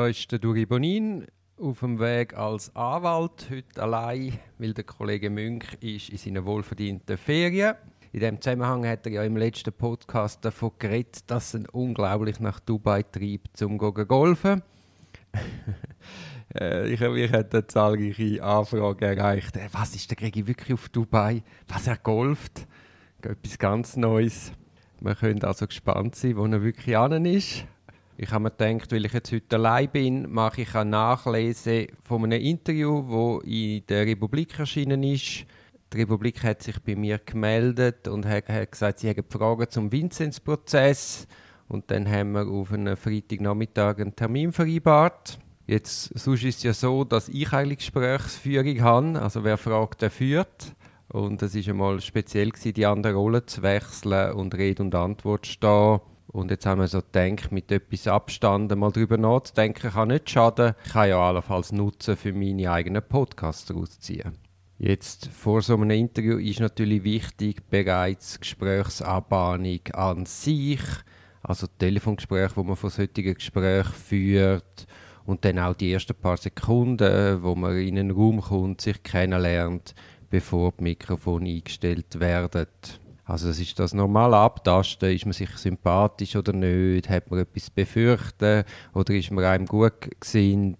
Da ist der Duri Bonin auf dem Weg als Anwalt, heute allein, weil der Kollege Münch ist in seinen wohlverdienten Ferien. In dem Zusammenhang hat er ja im letzten Podcast davon geredet, dass ihn unglaublich nach Dubai treibt, zum zu golfen. Äh, ich, ich hatte zahlreiche Anfragen erreicht. Äh, was ist der Gregi wirklich auf Dubai? Was er golft? Etwas ganz Neues. Wir können also gespannt sein, wo er wirklich an ist. Ich habe mir gedacht, weil ich jetzt heute allein bin, mache ich eine Nachlese von einem Interview, das in der Republik erschienen ist. Die Republik hat sich bei mir gemeldet und hat, hat gesagt, sie hätten Fragen zum Vinzenz-Prozess. Und dann haben wir auf einen Freitagnachmittag einen Termin vereinbart. Jetzt, sonst ist es ja so, dass ich eigentlich Gesprächsführung habe. Also wer fragt, der führt. Und es war einmal speziell, gewesen, die andere Rolle zu wechseln und Rede und Antwort stehen. Und jetzt haben wir so gedacht, mit etwas Abstand mal darüber nachzudenken, kann nicht schaden. Ich kann ja allenfalls nutzen, für meine eigenen Podcasts rausziehen. Jetzt vor so einem Interview ist natürlich wichtig bereits Gesprächsanbahnung an sich, also Telefongespräche, wo man von solchen Gesprächen führt und dann auch die ersten paar Sekunden, wo man in einen Raum kommt, sich kennenlernt, bevor die Mikrofone eingestellt werden. Also das ist das normale Abtasten, ist man sich sympathisch oder nicht, hat man etwas befürchten oder ist man einem gut gesinnt,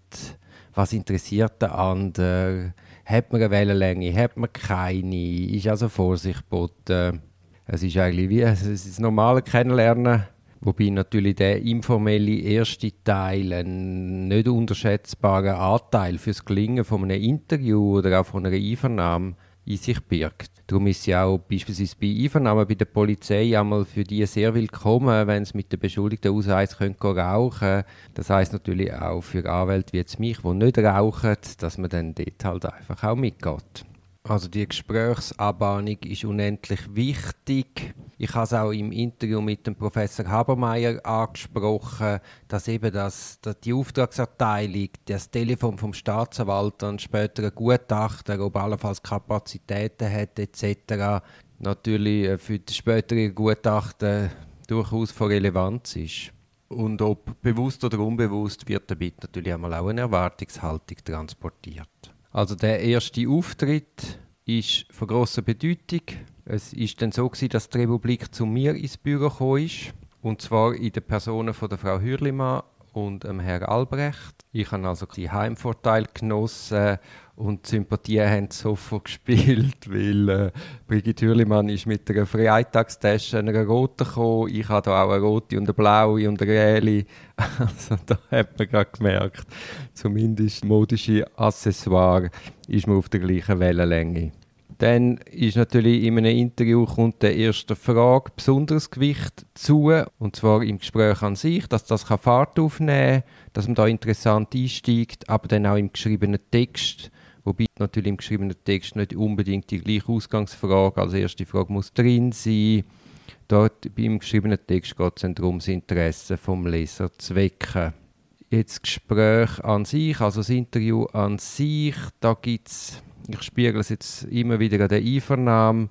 was interessiert den anderen, hat man eine Wellenlänge, hat man keine, ist also Vorsicht geboten. Es ist eigentlich wie es ist das normale Kennenlernen, wobei natürlich der informelle erste Teil einen nicht unterschätzbaren Anteil fürs Gelingen von einem Interview oder auch von einer Einvernahme in sich birgt. Darum ist sie auch beispielsweise bei Einvernahmen bei der Polizei einmal für die sehr willkommen, wenn sie mit der Beschuldigten ausweisen können, rauchen Das heißt natürlich auch für Anwälte wie jetzt mich, die nicht rauchen, dass man dann dort halt einfach auch mitgeht. Also die Gesprächsanbahnung ist unendlich wichtig. Ich habe es auch im Interview mit dem Professor Habermeier angesprochen, dass eben das, dass die Auftragserteilung, das Telefon vom Staatsanwalt und später ein Gutachter, ob allenfalls Kapazitäten hat etc., natürlich äh, für die spätere Gutachten durchaus von Relevanz ist. Und ob bewusst oder unbewusst wird damit natürlich einmal auch eine Erwartungshaltung transportiert. Also der erste Auftritt ist von großer Bedeutung. Es ist dann so gewesen, dass die Republik zu mir ins Büro ist und zwar in der Personen von der Frau Hürlimann und dem Herrn Albrecht. Ich habe also die Heimvorteil genossen und die Sympathien haben sofort gespielt, weil äh, Brigitte Hürlimann ist mit einer Freitagstasche, einer roten gekommen. Ich habe da auch eine rote und eine blaue und eine gelbe. Also da hat man gerade gemerkt, zumindest modische Accessoire ist man auf der gleichen Wellenlänge. Dann ist natürlich in einem Interview kommt der erste Frage besonderes Gewicht zu, und zwar im Gespräch an sich, dass das Fahrt aufnehmen kann, dass man da interessant einsteigt, aber dann auch im geschriebenen Text, wobei natürlich im geschriebenen Text nicht unbedingt die gleiche Ausgangsfrage als erste Frage muss drin sein. Dort beim geschriebenen Text geht es darum, das Interesse vom Leser zu wecken. Jetzt das Gespräch an sich, also das Interview an sich, da gibt es ich spiegele es jetzt immer wieder an der Einvernahme.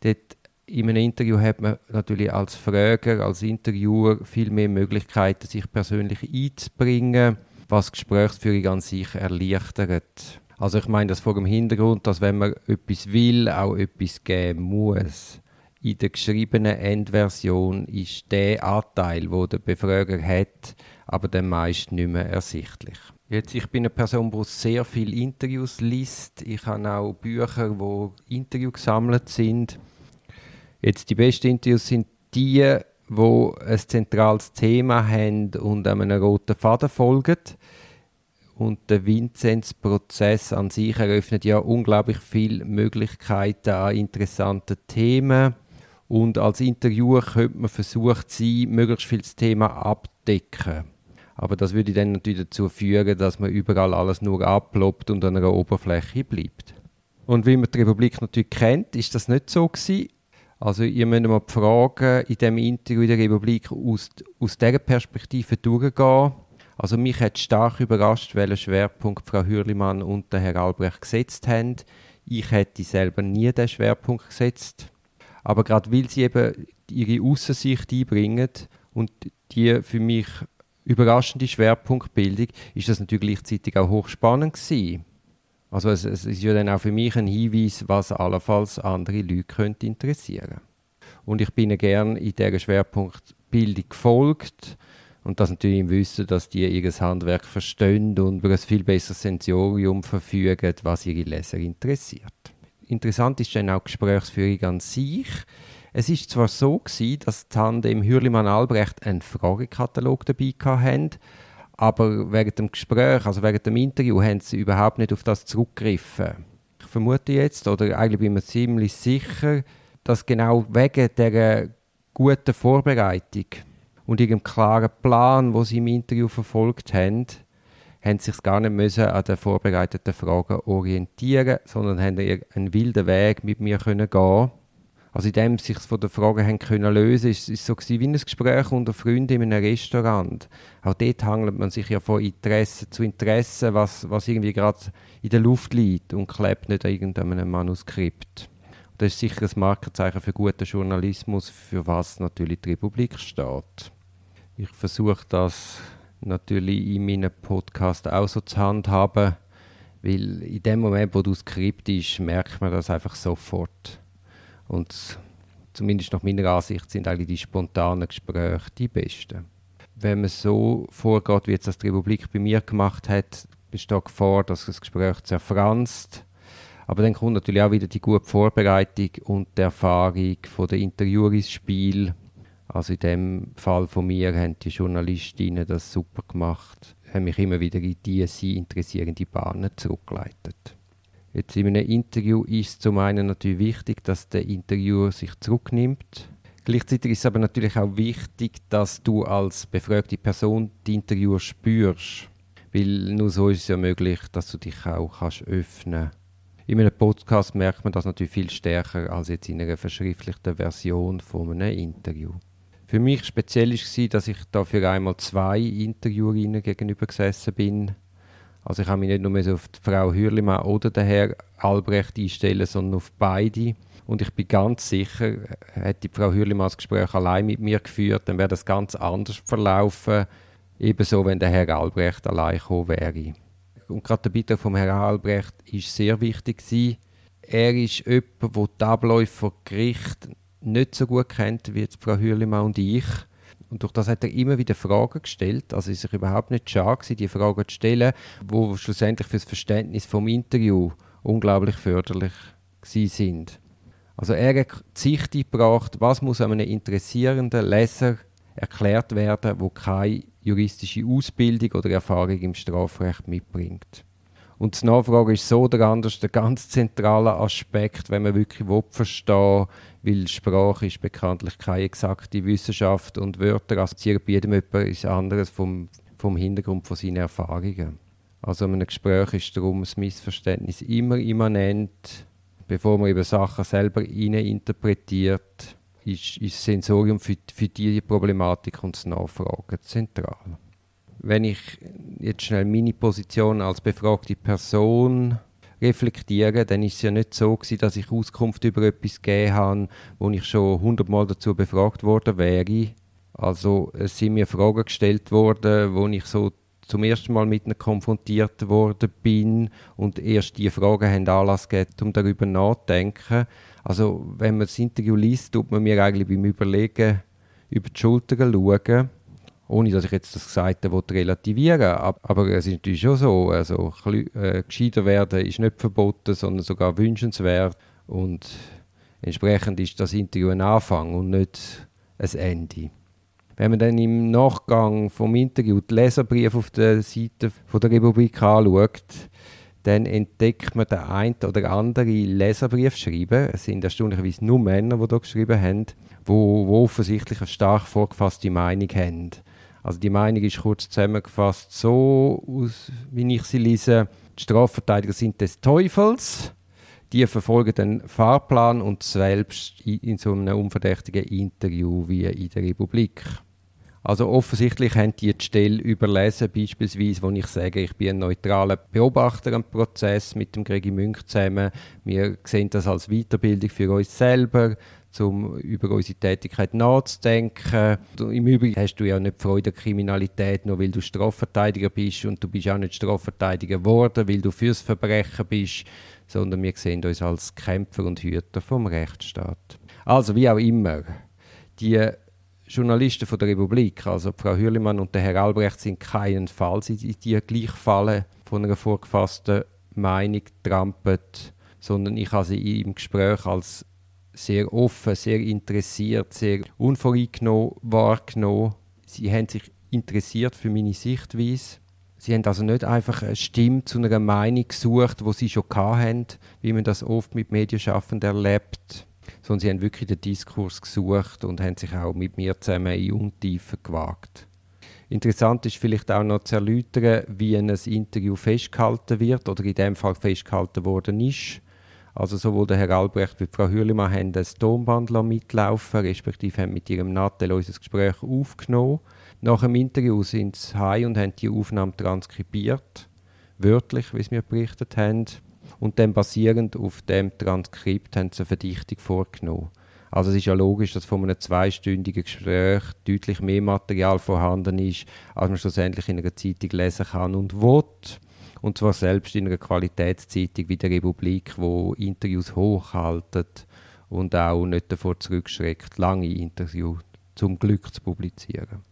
Dort in einem Interview hat man natürlich als Frager, als Interviewer viel mehr Möglichkeiten, sich persönlich einzubringen, was Gesprächsführung an sich erleichtert. Also ich meine das vor dem Hintergrund, dass wenn man etwas will, auch etwas geben muss. In der geschriebenen Endversion ist der Anteil, wo der Befrager hat, aber dann meist nicht mehr ersichtlich. Jetzt, ich bin eine Person, die sehr viele Interviews liest. Ich habe auch Bücher, wo Interviews gesammelt sind. Jetzt die besten Interviews sind die, wo ein zentrales Thema haben und einem roten Faden folgen. Und der Vinzenz-Prozess an sich eröffnet ja unglaublich viele Möglichkeiten an interessanten Themen. Und als Interviewer könnte man versucht sein, möglichst viel das Thema abdecken. Aber das würde dann natürlich dazu führen, dass man überall alles nur abploppt und an einer Oberfläche bleibt. Und wie man die Republik natürlich kennt, ist das nicht so gewesen. Also ihr müsst mal die Fragen in dem Interview in der Republik aus, aus dieser Perspektive durchgehen. Also mich hat stark überrascht, welchen Schwerpunkt Frau Hürlimann und der Herr Albrecht gesetzt haben. Ich hätte selber nie den Schwerpunkt gesetzt. Aber gerade weil sie eben ihre Aussicht einbringen und die für mich überraschende Schwerpunktbildung, ist das natürlich gleichzeitig auch hochspannend gewesen. Also es, es, ist ja dann auch für mich ein Hinweis, was allenfalls andere Leute könnte interessieren. Und ich bin gerne in dieser Schwerpunktbildung gefolgt und das natürlich im Wissen, dass die ihr Handwerk verstehen und über ein viel besseres Sensorium verfügen, was ihre Leser interessiert. Interessant ist dann auch die Gesprächsführung an sich. Es ist zwar so gewesen, dass Tandem Hürlimann Albrecht einen Fragekatalog dabei hatten, aber während dem Gespräch, also während dem Interview, haben sie überhaupt nicht auf das zurückgegriffen. Ich vermute jetzt, oder eigentlich bin ich mir ziemlich sicher, dass genau wegen dieser guten Vorbereitung und ihrem klaren Plan, wo sie im Interview verfolgt haben, haben sie sich gar nicht müssen an den vorbereiteten Fragen orientieren, sondern haben einen wilden Weg mit mir können gehen also in dem sich von der Frage haben können lösen, ist es so wie ein Gespräch unter Freunden in einem Restaurant. Auch dort hangelt man sich ja von Interesse zu Interesse, was, was irgendwie gerade in der Luft liegt und klebt nicht an irgendeinem Manuskript. Das ist sicher ein Markenzeichen für guten Journalismus, für was natürlich die Republik steht. Ich versuche das natürlich in meinem Podcast auch so zu handhaben, weil in dem Moment, wo du Skript ist, merkt man das einfach sofort und zumindest nach meiner Ansicht sind eigentlich die spontanen Gespräche die besten. Wenn man so vorgeht, wie jetzt das die Republik bei mir gemacht hat, besteht Gefahr, dass das Gespräch zerfranst. Aber dann kommt natürlich auch wieder die gute Vorbereitung und die Erfahrung von der Interviewer ins Spiel. Also in dem Fall von mir haben die Journalistinnen das super gemacht, haben mich immer wieder in diese sie interessierende Bahnen zurückgeleitet. Jetzt in einem Interview ist zum einen natürlich wichtig, dass der Interviewer sich zurücknimmt. Gleichzeitig ist es aber natürlich auch wichtig, dass du als befragte Person die Interviewer spürst. Weil nur so ist es ja möglich, dass du dich auch kannst öffnen In einem Podcast merkt man das natürlich viel stärker als jetzt in einer verschriftlichten Version von einem Interview. Für mich speziell war, dass ich dafür einmal zwei Interviewerinnen gegenüber gesessen bin also ich habe mich nicht nur auf die Frau Hürlimann oder den Herr Albrecht einstellen, sondern auf beide. Und ich bin ganz sicher, hätte die Frau Hürlimann das Gespräch allein mit mir geführt, dann wäre das ganz anders verlaufen. Ebenso, wenn der Herr Albrecht allein gekommen wäre. Und gerade der Beitrag vom Herrn Albrecht ist sehr wichtig gewesen. Er ist jemand, der die Abläufe vor Gericht nicht so gut kennt wie Frau Hürlimann und ich. Und durch das hat er immer wieder Fragen gestellt. Also ist sich überhaupt nicht schade gewesen, die Fragen zu stellen, wo schlussendlich für das Verständnis vom Interview unglaublich förderlich sind. Also er hat die Sicht gebracht, was muss einem interessierenden Leser erklärt werden, wo keine juristische Ausbildung oder Erfahrung im Strafrecht mitbringt. Und die Nachfrage ist so oder anders der ganz zentrale Aspekt, wenn man wirklich verstehen will, weil Sprache ist bekanntlich keine exakte Wissenschaft und Wörter assoziieren bei jedem etwas anderes vom, vom Hintergrund von seinen Erfahrungen. Also in einem Gespräch ist darum das Missverständnis immer immanent, bevor man über Sachen selber interpretiert, ist, ist das Sensorium für, für diese Problematik und das Nachfragen zentral wenn ich jetzt schnell meine Position als befragte Person reflektiere, dann ist es ja nicht so gewesen, dass ich Auskunft über etwas gegeben habe, wo ich schon hundertmal dazu befragt worden wäre. Also es sind mir Fragen gestellt worden, wo ich so zum ersten Mal mit ihnen konfrontiert worden bin und erst die Fragen haben Anlass gegeben, um darüber nachzudenken. Also wenn man das Interview liest, tut man mir eigentlich beim Überlegen über die Schulter schauen ohne dass ich jetzt das Gesagte relativieren will. Aber es ist natürlich schon so, also äh, gescheiter werden ist nicht verboten, sondern sogar wünschenswert. Und entsprechend ist das Interview ein Anfang und nicht ein Ende. Wenn man dann im Nachgang vom Interview die Leserbriefe auf der Seite von der Republik anschaut, dann entdeckt man den einen oder anderen Leserbrief schreiben. Es sind erstaunlicherweise nur Männer, die da geschrieben haben, wo offensichtlich eine stark vorgefasste Meinung haben. Also die Meinung ist kurz zusammengefasst so, aus, wie ich sie lese, die Strafverteidiger sind des Teufels, die verfolgen den Fahrplan und selbst in so einem unverdächtigen Interview wie in der Republik. Also offensichtlich haben die die Stelle überlesen, beispielsweise, wo ich sage, ich bin ein neutraler Beobachter am Prozess mit dem Gregi Münch zusammen. Wir sehen das als Weiterbildung für uns selber, um über unsere Tätigkeit nachzudenken. Im Übrigen hast du ja nicht Freude an Kriminalität, nur weil du Strafverteidiger bist und du bist auch nicht Strafverteidiger geworden, weil du fürs Verbrechen bist, sondern wir sehen uns als Kämpfer und Hüter vom Rechtsstaat. Also wie auch immer, die Journalisten von der Republik, also Frau Hürlimann und der Herr Albrecht, sind keinenfalls in die gleiche Falle von einer vorgefassten Meinung trampelt, sondern ich habe sie im Gespräch als sehr offen, sehr interessiert, sehr unvoreingenommen wahrgenommen. Sie haben sich interessiert für meine Sichtweise. Sie haben also nicht einfach eine Stimme zu einer Meinung gesucht, wo sie schon hatten, wie man das oft mit Medienschaffenden erlebt, sondern sie haben wirklich den Diskurs gesucht und haben sich auch mit mir zusammen in Untiefen gewagt. Interessant ist vielleicht auch noch zu erläutern, wie ein Interview festgehalten wird oder in dem Fall festgehalten worden ist. Also sowohl der Herr Albrecht wie Frau Hürlimann haben das Tonband mitlaufen, respektive haben mit ihrem Nattel unser Gespräch aufgenommen. Nach dem Interview sind sie heim und haben die Aufnahme transkribiert, wörtlich, wie sie mir berichtet haben. Und dann basierend auf dem Transkript haben sie eine Verdichtung vorgenommen. Also es ist ja logisch, dass von einem zweistündigen Gespräch deutlich mehr Material vorhanden ist, als man schlussendlich in einer Zeitung lesen kann und will. Und zwar selbst in einer Qualitätszeitung wie der Republik, wo Interviews hochhaltet und auch nicht davor zurückschreckt, lange Interviews zum Glück zu publizieren.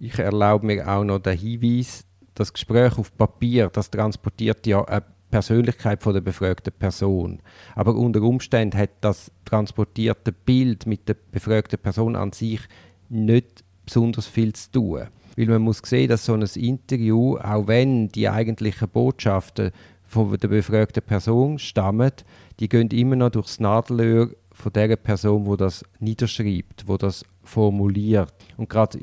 Ich erlaube mir auch noch den Hinweis, das Gespräch auf Papier, das transportiert ja eine Persönlichkeit von der befragten Person. Aber unter Umständen hat das transportierte Bild mit der befragten Person an sich nicht besonders viel zu tun. Weil man muss sehen, dass so ein Interview, auch wenn die eigentlichen Botschaften von der befragten Person stammen, die gehen immer noch durchs Nadelöhr von der Person, wo das niederschreibt, wo das formuliert. Und gerade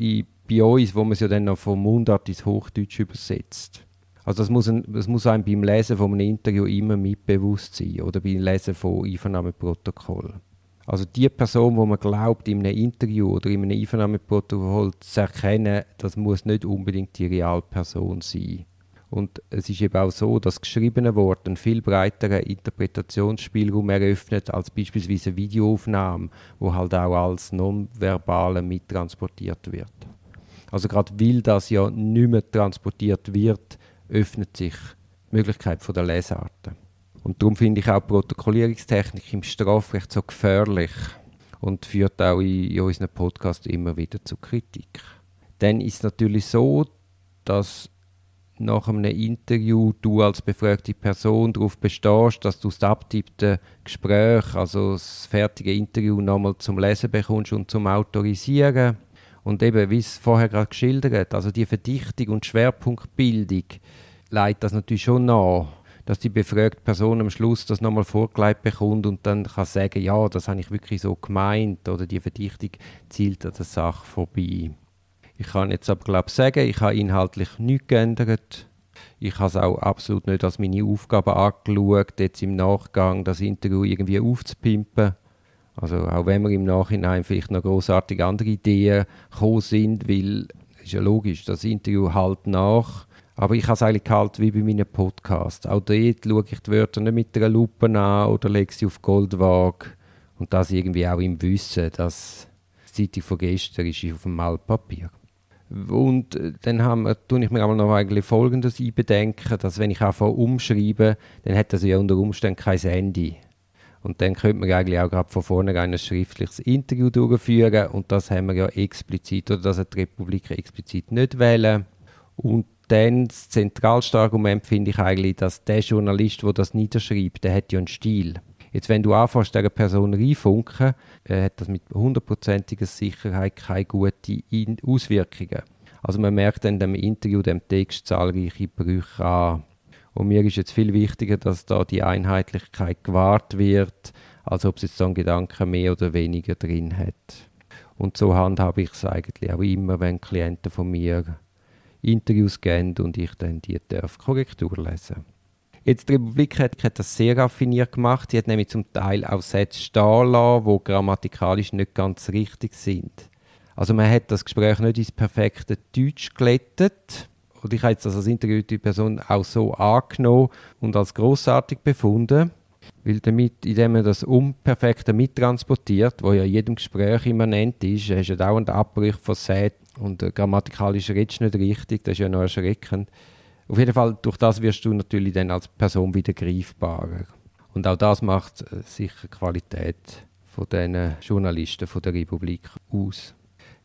bei uns, wo man es ja dann noch vom Mundart ins Hochdeutsch übersetzt. Also das muss, ein, das muss einem beim Lesen von einem Interview immer mitbewusst sein oder beim Lesen von Einvernahmeprotokoll. Also die Person, wo man glaubt, in einem Interview oder in einem Einvernahmeprotokoll zu erkennen, das muss nicht unbedingt die Realperson sein. Und es ist eben auch so, dass geschriebene Wort einen viel breiteren Interpretationsspielraum eröffnet als beispielsweise eine Videoaufnahme, wo halt auch als Nonverbale mittransportiert wird. Also gerade weil das ja nicht mehr transportiert wird, öffnet sich die Möglichkeit der Lesarten. Und darum finde ich auch Protokollierungstechnik im Strafrecht so gefährlich und führt auch in, in unserem Podcast immer wieder zu Kritik. Dann ist es natürlich so, dass nach einem Interview du als befragte Person darauf bestehst, dass du das abtippte Gespräch, also das fertige Interview nochmal zum Lesen bekommst und zum Autorisieren. Und eben, wie es vorher gerade geschildert, also die Verdichtung und Schwerpunktbildung leitet das natürlich schon nach, dass die befragte Person am Schluss das nochmal vorgelegt bekommt und dann kann sagen, ja, das habe ich wirklich so gemeint oder die Verdichtung zielt an der Sache vorbei. Ich kann jetzt aber glaube sagen, ich habe inhaltlich nichts geändert. Ich habe es auch absolut nicht als meine Aufgabe angeschaut, jetzt im Nachgang das Interview irgendwie aufzupimpen. Also auch wenn wir im Nachhinein vielleicht noch großartige andere Ideen gekommen sind, weil es ist ja logisch, das Interview halt nach aber ich habe es eigentlich gehalten wie bei meinen Podcasts. Auch dort schaue ich die Wörter nicht mit einer Lupe an oder lege sie auf Goldwaage. Und das irgendwie auch im Wissen, dass die Zeitung von gestern ist auf dem Malpapier. Und äh, dann haben tue ich mir aber noch eigentlich Folgendes einbedenken, dass wenn ich anfange umschreiben, dann hat das ja unter Umständen kein Ende. Und dann könnte man eigentlich auch gerade von vornherein ein schriftliches Interview durchführen und das haben wir ja explizit, oder das hat die Republik explizit nicht wählen. Und dann das zentralste Argument finde ich eigentlich, dass der Journalist, der das niederschreibt, der hat ja einen Stil. Jetzt, wenn du anfängst, dieser Person reinfunken, äh, hat das mit hundertprozentiger Sicherheit keine guten Auswirkungen. Also man merkt in dem Interview, dem Text zahlreiche Brüche an. Und mir ist jetzt viel wichtiger, dass da die Einheitlichkeit gewahrt wird, als ob es jetzt so einen Gedanken mehr oder weniger drin hat. Und so handhabe ich es eigentlich auch immer, wenn Klienten von mir Interviews geben und ich dann die darf Korrektur lesen. Jetzt die Republik hat, hat, das sehr raffiniert gemacht. Sie hat nämlich zum Teil auch Sätze stehen lassen, die grammatikalisch nicht ganz richtig sind. Also man hat das Gespräch nicht ins perfekte Deutsch glättet. Und ich habe jetzt das als interviewte Person auch so angenommen und als großartig befunden. Weil damit, indem man das Unperfekte mittransportiert, wo ja in jedem Gespräch immanent ist, hast du dauernd Abbrüche von Sätzen und grammatikalisch redest du nicht richtig, das ist ja noch erschreckend. Auf jeden Fall, durch das wirst du natürlich dann als Person wieder greifbarer. Und auch das macht äh, sicher Qualität von den Journalisten von der Republik aus.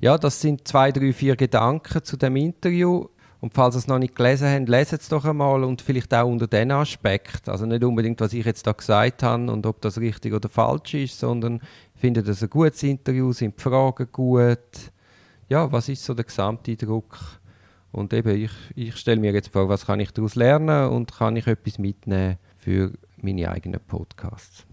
Ja, das sind zwei, drei, vier Gedanken zu dem Interview. Und falls ihr es noch nicht gelesen habt, lesen es doch einmal und vielleicht auch unter diesen Aspekt. Also nicht unbedingt, was ich jetzt da gesagt habe und ob das richtig oder falsch ist, sondern findet es ein gutes Interview, sind die Fragen gut? Ja, was ist so der Gesamteindruck? Und eben, ich, ich stelle mir jetzt vor, was kann ich daraus lernen und kann ich etwas mitnehmen für meine eigenen Podcasts.